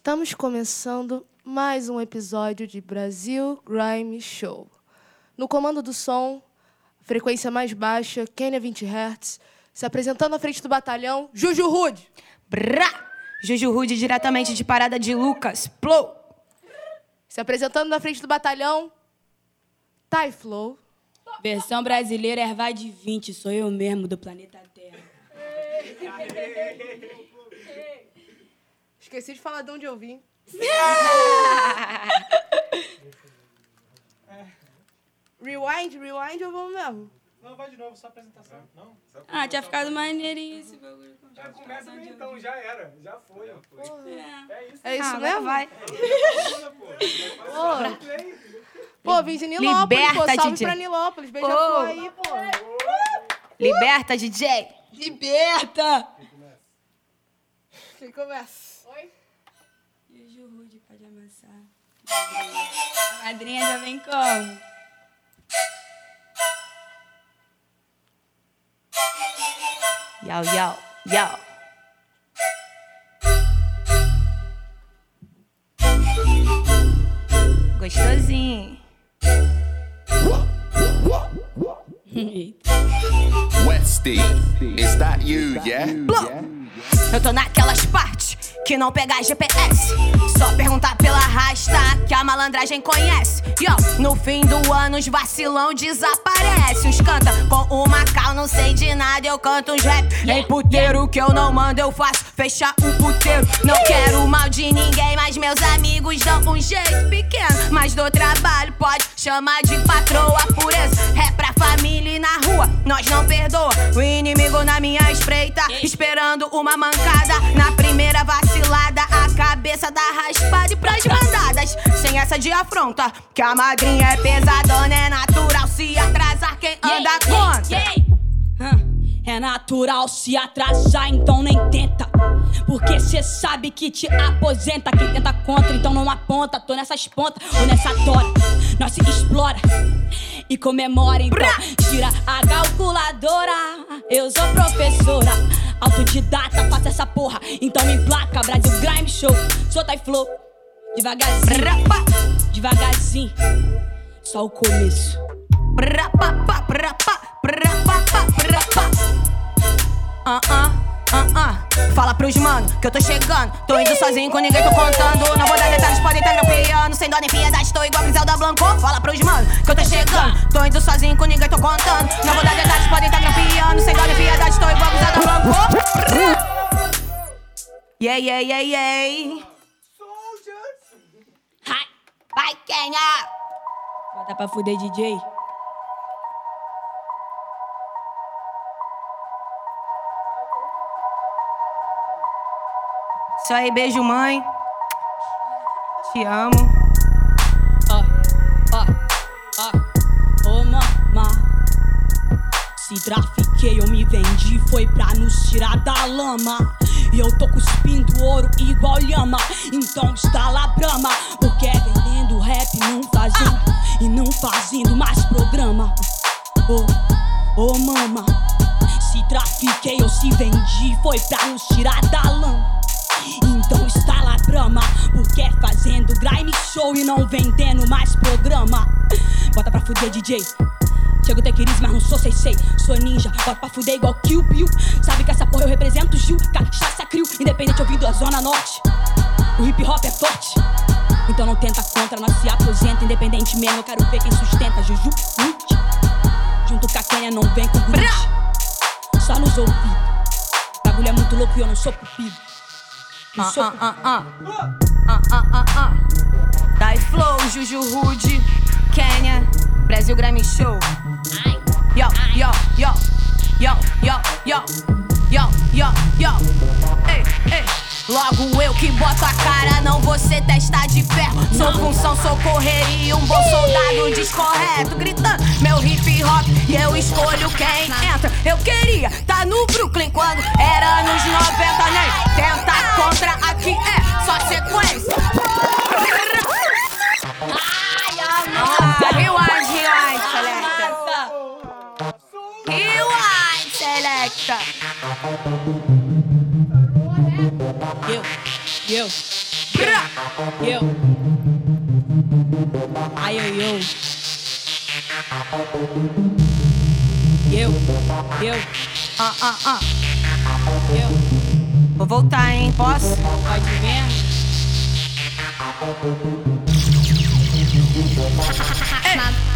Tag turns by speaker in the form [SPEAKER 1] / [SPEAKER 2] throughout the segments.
[SPEAKER 1] Estamos começando mais um episódio de Brasil Grime Show. No comando do som, frequência mais baixa, Kenya 20 Hz, se apresentando à frente do batalhão, Juju Rude.
[SPEAKER 2] Brá! Juju Rude diretamente de Parada de Lucas. Plou!
[SPEAKER 1] Se apresentando na frente do batalhão, Ty Flow.
[SPEAKER 3] Versão brasileira Ervai de 20, sou eu mesmo do planeta Terra.
[SPEAKER 1] Esqueci de falar de onde eu vim. rewind, rewind ou vamos mesmo?
[SPEAKER 4] Não, vai de novo, só apresentação. Não?
[SPEAKER 3] Ah, tinha ficado maneirinho esse bagulho.
[SPEAKER 4] Já começa bem então, já era. Já foi. Já foi. É isso.
[SPEAKER 1] É isso
[SPEAKER 2] Ah,
[SPEAKER 1] mesmo?
[SPEAKER 2] vai.
[SPEAKER 1] Pô, pô, vim de Nilópolis,
[SPEAKER 2] Liberta,
[SPEAKER 1] pô, salve
[SPEAKER 2] DJ.
[SPEAKER 1] pra Nilópolis, beija flor aí, pô.
[SPEAKER 2] Liberta, DJ!
[SPEAKER 3] Liberta!
[SPEAKER 1] Quem começa?
[SPEAKER 3] A madrinha já vem como?
[SPEAKER 2] Yau, yau, yau. Gostosinho.
[SPEAKER 5] Westy, is that you, yeah?
[SPEAKER 2] Eu tô naquelas partes que não pega GPS. Só perguntar pela rasta que a malandragem conhece. Yo, no fim do ano os vacilão desaparece. Os canta com o Macau, não sei de nada, eu canto uns rap. Em puteiro que eu não mando, eu faço fechar o puteiro. Não quero mal de ninguém, mas meus amigos dão um jeito pequeno. Mas do trabalho pode chamar de patroa pureza. É pra família e na rua, nós não perdoa. O inimigo na minha espreita, esperando uma mancada. Na primeira vacilada, a cabeça da raspada e pras bandadas. Sem essa de afronta, que a madrinha é pesadona, é natural se atrasar quem anda contra.
[SPEAKER 3] É natural se atrasar, então nem tenta. Porque cê sabe que te aposenta. Quem tenta contra, então não aponta. Tô nessas pontas ou nessa tora. Nós se explora e comemora, então. Tira a calculadora. Eu sou professora, autodidata, faço essa porra. Então me emplaca, Brasil Grime Show. Sou Ty Flow, devagarzinho,
[SPEAKER 2] Rapa,
[SPEAKER 3] devagarzinho. Só o começo.
[SPEAKER 2] rapa, pa, rapa, rapa, pa, rapa. Ah, ah, ah, ah. Fala pros mano que eu tô chegando. Tô indo sozinho com ninguém, tô contando. Não vou dar detalhes, podem tá grampeando. Sem dó nem piedade, tô igual Griselda Blanco. Fala pros mano que eu tô chegando. Tô indo sozinho com ninguém, tô contando. Não vou dar detalhes, podem tá grampeando. Sem dó nem piedade, tô igual Griselda Blanco. Yeah, yeah, yeah, yeah.
[SPEAKER 3] Hai!
[SPEAKER 2] Vai, Kenya!
[SPEAKER 3] Bota pra fuder, DJ.
[SPEAKER 2] Isso aí, beijo, mãe. Te amo.
[SPEAKER 3] Ó, ó, ó, ô mama. Se trafiquei, eu me vendi, foi pra nos tirar da lama. E eu tô cuspindo ouro igual lhama. Então está lá brama. Porque é vendendo rap, não fazendo. E não fazendo mais programa. Ô, ô mama. Se trafiquei, eu se vendi, foi pra nos tirar da lama. Então está lá brama, porque é fazendo grime show e não vendendo mais programa. Bota pra fuder, DJ. Chego até querido, mas não sou sei sei. Sou ninja, bota pra fuder igual Kill Bill. Sabe que essa porra eu represento Gil, cachaça crio, independente ouvindo a Zona Norte. O hip hop é forte. Então não tenta contra, nós se aposenta, independente mesmo. Eu quero ver quem sustenta. Juju, Ruth. Junto com a Kenya, não vem com grude. Só nos ouvidos. Bagulho é muito louco e eu não sou cupido. Não
[SPEAKER 2] Ah,
[SPEAKER 3] sou
[SPEAKER 2] ah, ah, ah. Ah, ah, ah, ah. Dai Flow, Juju Rude, Kenya, Brasil Grammy Show. Yo, yo, yo, yo, yo, yo, yo, yo, yo. Ei, ei. Logo eu que boto a cara, não você testa de ferro. Sou função, sou correria, um bom soldado descorreto. Gritando meu hip hop e eu escolho quem entra. Eu queria tá no Brooklyn quando era anos 90, nem tenta contra aqui é só sequência. Ai, amor. Rewind, rewind, selecta. Rewind, selecta.
[SPEAKER 3] Eu, eu. Eu. Ai, eu, eu. Eu, eu,
[SPEAKER 2] Ah, ah, ah.
[SPEAKER 3] eu.
[SPEAKER 2] Vou voltar, hein? Posso?
[SPEAKER 3] Pode ver?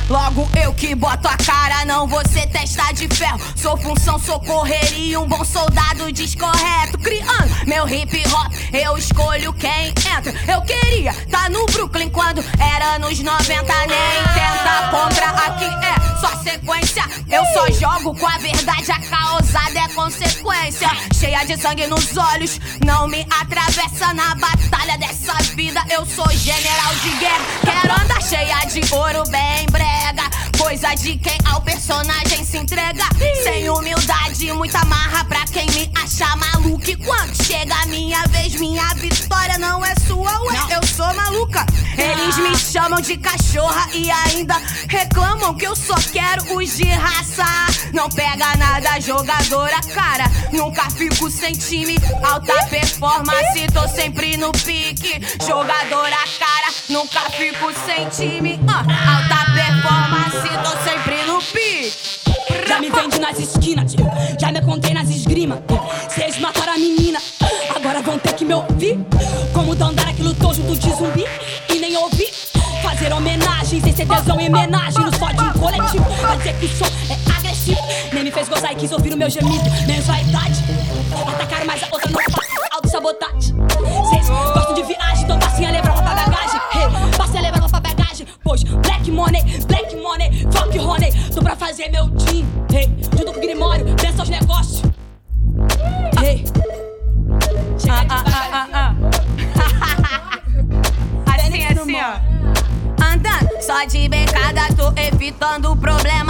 [SPEAKER 2] Logo eu que boto a cara, não você testa de ferro. Sou função, sou correria, um bom soldado descorreto. Criando meu hip hop, eu escolho quem entra. Eu queria tá no Brooklyn quando era nos 90, nem tenta contra aqui é só sequência. Eu só jogo com a verdade, a causada é consequência. Cheia de sangue nos olhos, não me atravessa na batalha dessa vida. Eu sou general de guerra, quero andar cheia de ouro bem brega. Coisa de quem ao personagem se entrega. Sem humildade, muita marra pra quem me acha maluco. E quando chega a minha vez, minha vitória não é sua, ué. Eu sou maluca. Eles me chamam de cachorra e ainda reclamam que eu só quero os de raça. Não pega nada, jogadora, cara. Nunca fico sem time. Alta performance, tô sempre no pique. Jogadora, fico sem time. Ah, alta performance, tô sempre no pique.
[SPEAKER 3] Já me vende nas esquinas, já me contei nas esgrima. Vocês mataram a menina, agora vão ter que me ouvir. Como Dandara que lutou junto de zumbi e nem ouvi. Fazer homenagens, esse tesão em homenagem. Não só de um coletivo, vai dizer que o som é agressivo. Nem me fez gozar e quis ouvir o meu gemido, menos vaidade. Atacaram, mas a outra não faz auto-sabotagem. Black money, black money, fuck honey. Tô pra fazer meu team. Hey, junto com o Grimório, pensa os negócios. Hey.
[SPEAKER 2] Ah, ah, ah, ah, ah. assim, assim, ó. Andando só de becada, tô evitando. O silêncio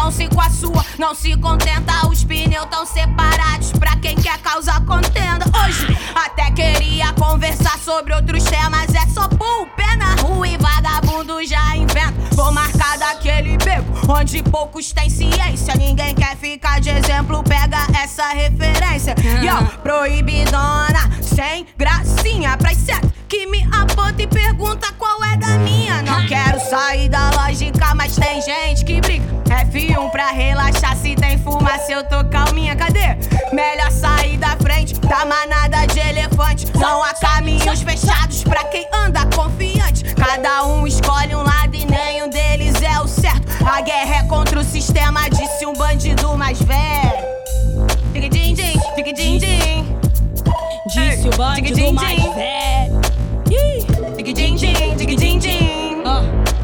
[SPEAKER 2] condição se com a sua não se contenta. Os pneus tão separados pra quem quer causar contenda. Hoje até queria conversar sobre outros temas. É só pôr o pé na rua e vagabundo já inventa. Vou marcar daquele beco onde poucos têm ciência. Ninguém quer ficar de exemplo, pega essa referência. Yo, proibidona, sem gracinha. Pras sete que me aponta e pergunta qual é da minha. Não quero sair da lógica, eu tô calminha. Cadê? Melhor sair da frente da manada de elefante. Não há caminhos fechados pra quem anda confiante. Cada um escolhe um lado e nenhum deles é o certo. A guerra é contra o sistema, disse um bandido mais velho. Fique din din, fique din din.
[SPEAKER 3] Disse o bandido mais velho.
[SPEAKER 2] Fique din din, fique din din.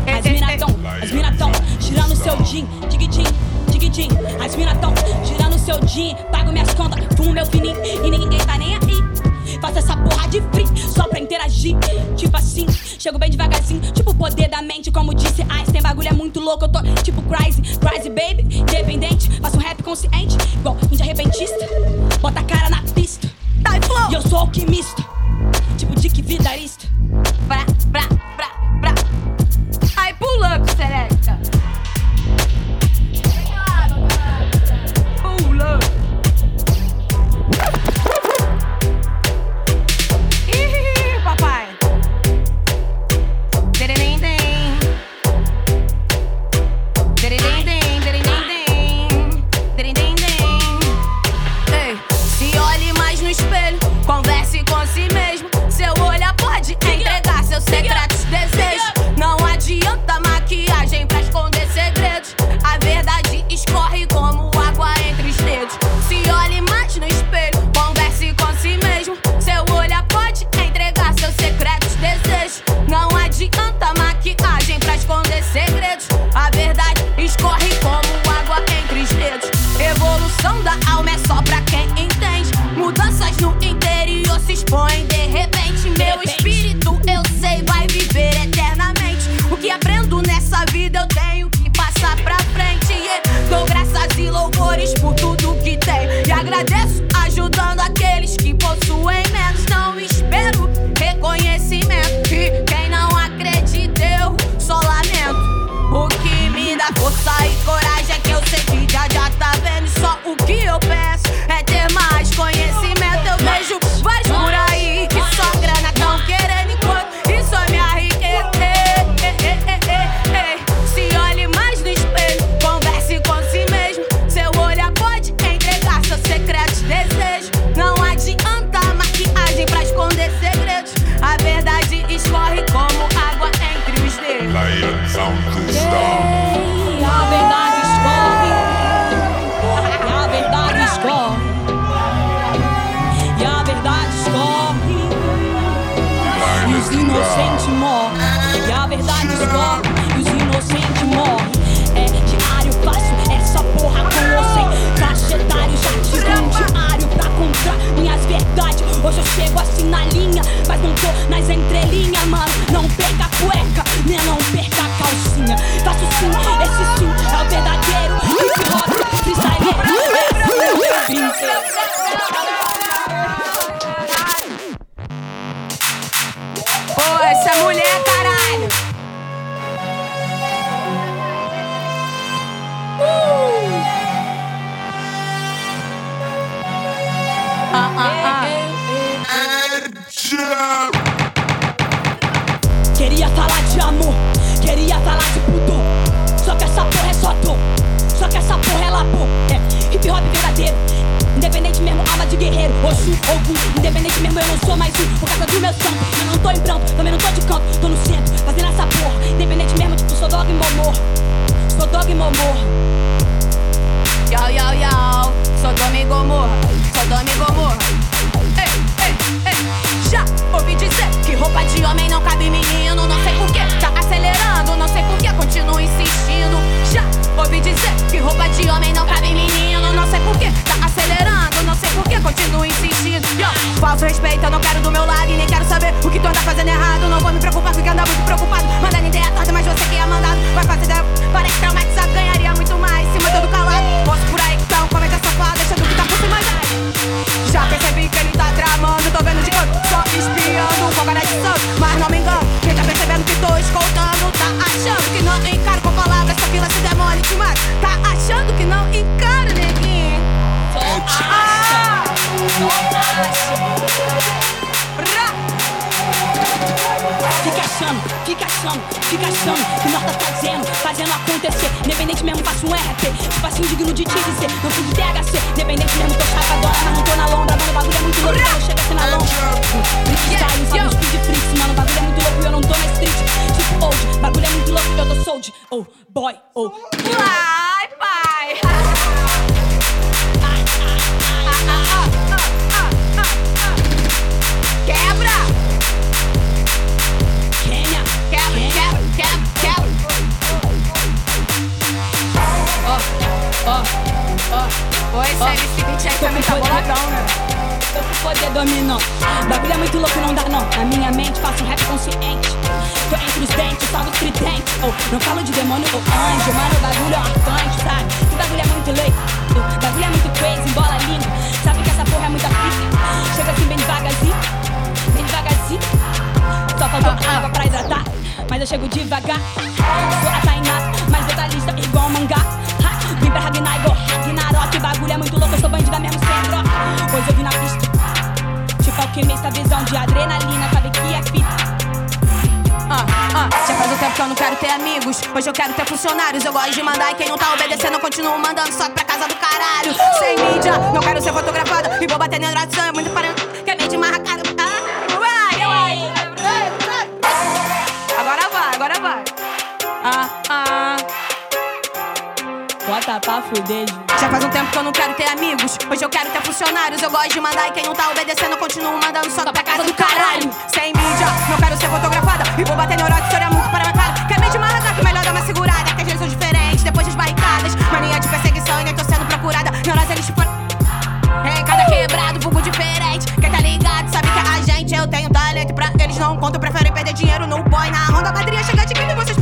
[SPEAKER 3] As mina tão, as mina tão girando seu din, dig din, dig din. As mina tão seu din, pago minhas contas, fumo meu fininho e ninguém tá nem aí. Faço essa porra de free só pra interagir. Tipo assim, chego bem devagarzinho, tipo o poder da mente, como disse Einstein. Bagulho é muito louco, eu tô tipo crazy, crazy baby, independente. Faço um rap consciente, igual um de repentista. Bota a cara na pista, e eu sou alquimista, tipo Dick Vidarista.
[SPEAKER 2] chego assim na linha, mas não tô nas entrelinhas, mano. Não perca a cueca, nem não perca a calcinha. Faço sim, esse sim é o verdadeiro
[SPEAKER 3] é hop, freestyle. Pô, essa mulher, caralho. Ogum. Independente mesmo, eu não sou mais um por causa do meu santo. Eu não tô em pranto, também não tô de canto, tô no centro, fazendo essa porra. Independente mesmo, tipo, sou dog e momor. Sou dog e momor.
[SPEAKER 2] Yo, yo, yo, Sodoma e Gomorra, Sodoma e Gomorra. Ei, ei, ei, já ouvi dizer que roupa de homem não cabe menino. Achando,
[SPEAKER 3] fica achando, fica achando que nós tá fazendo, fazendo acontecer. Independente mesmo, faço um RP. Tipo assim, digno de te dizer. Não fui de THC, independente mesmo, tô chapadona, mas não tô na lombra. Mano, o bagulho é muito louco, eu chego assim na lombra. Freestyle, sabe, os speed freaks, mano, o bagulho é muito louco e eu não tô na street. Tipo old, bagulho é muito louco, eu tô sold. Oh, boy, oh.
[SPEAKER 2] Vai, ó, ó. Oi, sério, esse beat aí também tá boladão, né?
[SPEAKER 3] Tô com poder dominó. Bagulho é muito louco, não dá não. Na minha mente faço um rap consciente. Tô entre os dentes, salvo os tridentes. Oh, não falo de demônio ou anjo, mano, o bagulho é um arcanjo, sabe? Que bagulho é muito louco. O bagulho é muito crazy, bola língua. Sabe que essa porra é muita fita. Chega assim bem devagarzinho, bem devagarzinho. Só faltou água pra hidratar, mas eu chego devagar. Sou a Tainá, mais detalhista igual mangá. Ragnar igual Ragnarok. Bagulho é muito louco, eu sou bandida mesmo sem troca. Pois eu vim na pista. Tipo alquimista, visão de adrenalina, sabe que é fita.
[SPEAKER 2] Ah, ah, já faz um tempo que eu não quero ter amigos. Hoje eu quero ter funcionários. Eu gosto de mandar e quem não tá obedecendo, eu continuo mandando só pra casa do caralho. Sem mídia, não quero ser fotografada. E vou bater na oração, é muito parando. Quer ver de marcada? Ah,
[SPEAKER 3] Fuder.
[SPEAKER 2] Já faz um tempo que eu não quero ter amigos. Hoje eu quero ter funcionários. Eu gosto de mandar e quem não tá obedecendo, eu continuo mandando só pra casa do caralho. Sem mídia, não quero ser fotografada. E vou bater neurótico, história muito para minha cara. Quer me de marca, que melhor dar uma segurada. Que as vezes são diferentes, depois das barricadas. Mania de perseguição e nem tô sendo procurada. Neurose eles foram. Em cada quebrado, vulgo diferente. Quem tá ligado sabe que a gente eu tenho talento pra eles não contam. Preferem perder dinheiro no boy na ronda. A quadrilha chega de quem vocês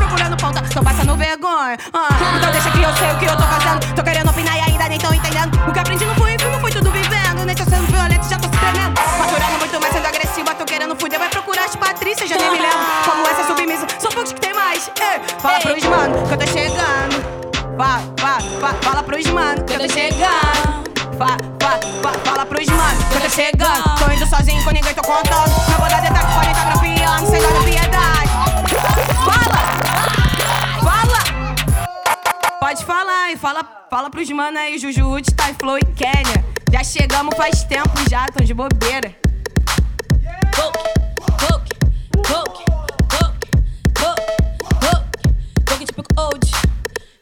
[SPEAKER 2] Tô passando vergonha. Ah, então deixa que eu sei o que eu tô fazendo. Tô querendo opinar e ainda nem tão entendendo. O que aprendi não foi filme, foi tudo vivendo. Nem tô sendo violento, já tô se tremendo. Faturando muito mais sendo agressiva. Tô querendo fuder, vai procurar as Patrícias, já nem me lembro. Como essa submissa, são poucos que tem mais. Ei, fala pros mano que eu tô chegando. Fala, fala, fala, fala pros mano que eu tô chegando. Fa, fa, fa, fala pros mano que eu tô chegando. Tô indo sozinho com ninguém, tô contando. Não vou dar detalhe, podem tá grampeando, sem de piedade. Pode falar, e fala, fala pros mano aí, Juju, Wood, Ty Flow e Kenya. Já chegamos faz tempo já, tão de bobeira.
[SPEAKER 3] Poke, poke, poke, poke, poke, poke. Poke tipo old.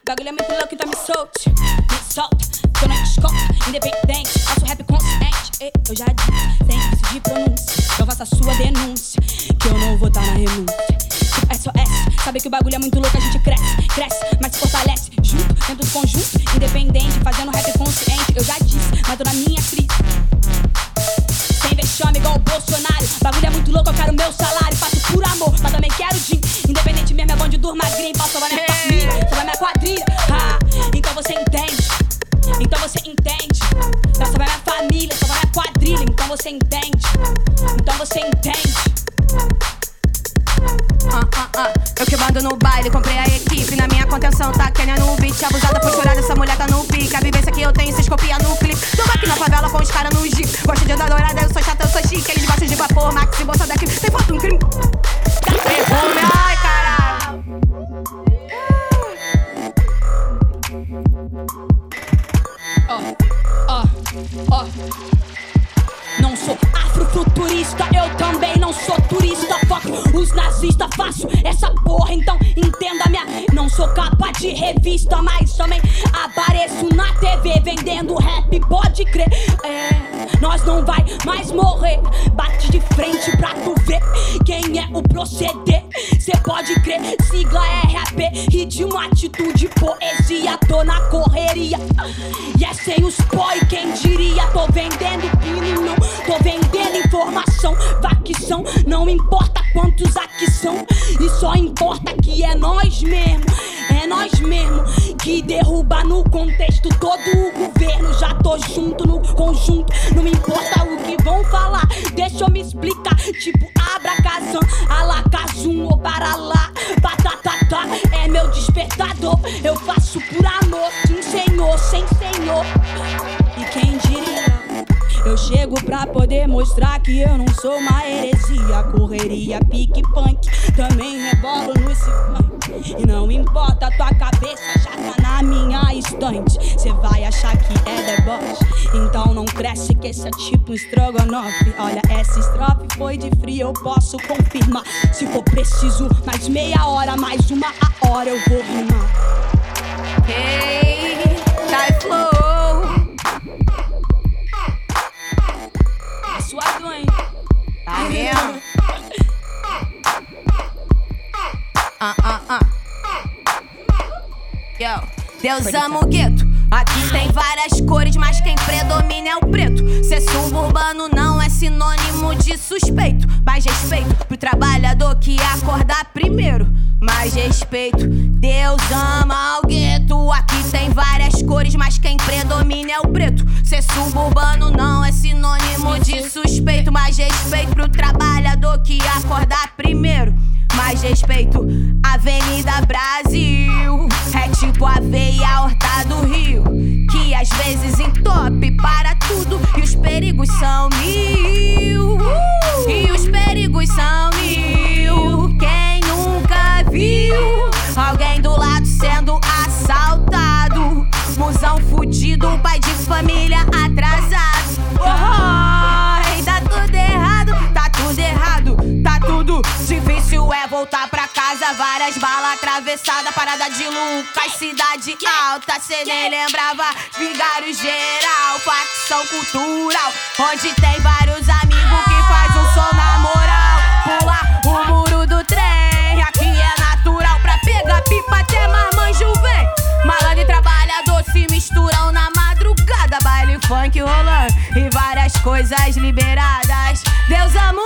[SPEAKER 3] Bagulho é muito louco, então me solte. Me solta, tô na escola, independente. Faço rap consciente. Ei, eu já disse, sem vício de pronúncia. Não faça sua denúncia, que eu não vou dar na renúncia. Tipo SOS, sabe que o bagulho é muito louco, a gente cresce, cresce, mas se fortalece. Junto, dentro do conjunto, independente, fazendo rap consciente. Eu já disse, mas tô na minha crise. Sem vexame igual o Bolsonaro. Bagulho é muito louco, eu quero meu salário. Faço por amor, mas também quero din. Independente mesmo, é bom de durma green. Posso salvar minha família, salvar minha quadrilha. Ah, então você entende. Então você entende. Pra salvar minha família, salvar minha quadrilha. Então você entende. Então você entende.
[SPEAKER 2] Eu que mando no baile, comprei a equipe. Na minha contenção tá Kenya no beat. Abusada, posturada, essa mulher tá no pique. A vivência que eu tenho, vocês copiam no clipe. Tô aqui na favela com os caras no jeep. Gosto de andar dourada, eu sou chata, eu sou chique. Eles gostam de vapor, Max e bolsa daqui. Tem foto, um crime. Perfume,
[SPEAKER 3] nazistas, faço essa porra, então entenda minha. Não sou capa de revista, mas também apareço na TV vendendo rap, pode crer. É, nós não vai mais morrer. Bate de frente pra tu ver quem é o proceder. Cê pode crer, sigla RAP, ritmo, atitude, poesia. Tô na correria, e é sem os pó e quem diria. Tô vendendo pino, não tô vendendo informação. Facção, não importa quantos aqui e só importa que é nós mesmo. É nós mesmo que derruba no contexto todo o governo. Já tô junto no conjunto, não me importa o que vão falar. Deixa eu me explicar, tipo abracazam, alacazum ou para lá. Batatatá é meu despertador. Eu faço por amor, sim senhor, sem senhor. E quem diria? Eu chego pra poder mostrar que eu não sou uma heresia. Correria, pique punk, também rebolo no funk. E não importa, tua cabeça já tá na minha estante. Cê vai achar que é deboche, então não cresce que esse é tipo um estrogonofe. Olha, essa estrofe foi de frio, eu posso confirmar. Se for preciso, mais meia hora, mais uma a hora eu vou rimar.
[SPEAKER 2] Hey,
[SPEAKER 3] suado, hein?
[SPEAKER 2] Tá mesmo? Ah, ah, ah. Yo. Deus ama o gueto. Aqui tem várias cores, mas quem predomina é o preto. Ser suburbano não é sinônimo de suspeito. Mais respeito pro trabalhador que acordar primeiro. Mais respeito, Deus ama o gueto. Aqui tem várias cores, mas quem predomina é o preto. Ser suburbano não é sinônimo de suspeito. Mais respeito pro trabalhador que acordar primeiro. Mais respeito, Avenida Brasil. É tipo a veia horta do Rio. Que às vezes entope para tudo. E os perigos são mil. E os perigos são família atrasado. Oh, tá tudo errado, tá tudo errado, tá tudo difícil é voltar pra casa. Várias balas atravessadas, parada de Lucas, cidade alta. Cê nem lembrava, vigário geral, facção cultural. Onde tem vários amigos que faz um som na moral. Pular o muro do trem, aqui é natural. Pra pegar pipa até marmanjo vem. Malandro e trabalhador se misturam na funk rolando e várias coisas liberadas. Deus ama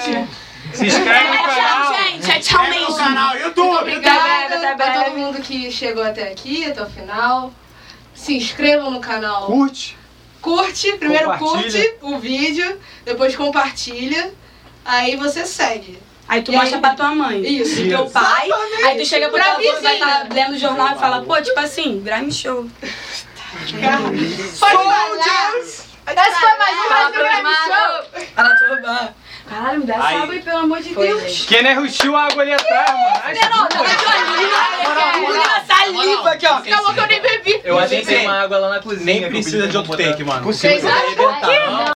[SPEAKER 1] boa noite.
[SPEAKER 4] Se inscreve no canal.
[SPEAKER 6] Gente, é tchau mesmo.
[SPEAKER 4] canal YouTube.
[SPEAKER 1] Obrigada pra todo mundo que chegou até aqui, até o final. Se inscrevam no canal.
[SPEAKER 4] Curte.
[SPEAKER 1] Curte, primeiro curte o vídeo, depois compartilha, aí você segue.
[SPEAKER 3] Aí tu
[SPEAKER 1] E
[SPEAKER 3] mostra
[SPEAKER 1] aí-
[SPEAKER 3] pra tua mãe.
[SPEAKER 1] Isso.
[SPEAKER 3] E teu pai. Aí tu chega pro teu avô, vai estar lendo o jornal e fala, pô, tipo assim, Grime Show.
[SPEAKER 1] Pode falar.
[SPEAKER 2] Esse foi mais um
[SPEAKER 3] Fala
[SPEAKER 2] Brasil Grime Show.
[SPEAKER 3] Fala tua Caralho, me dá essa
[SPEAKER 4] Aí.
[SPEAKER 3] água aí, pelo amor de Deus.
[SPEAKER 4] Quem não rushou a água ali atrás, mano. Ai,
[SPEAKER 3] Menina, saliva aqui, ó.
[SPEAKER 1] Acabou que eu nem bebi.
[SPEAKER 7] Eu acho que tem uma água lá na cozinha.
[SPEAKER 8] Nem precisa de outro take, mano.
[SPEAKER 1] Vocês acham?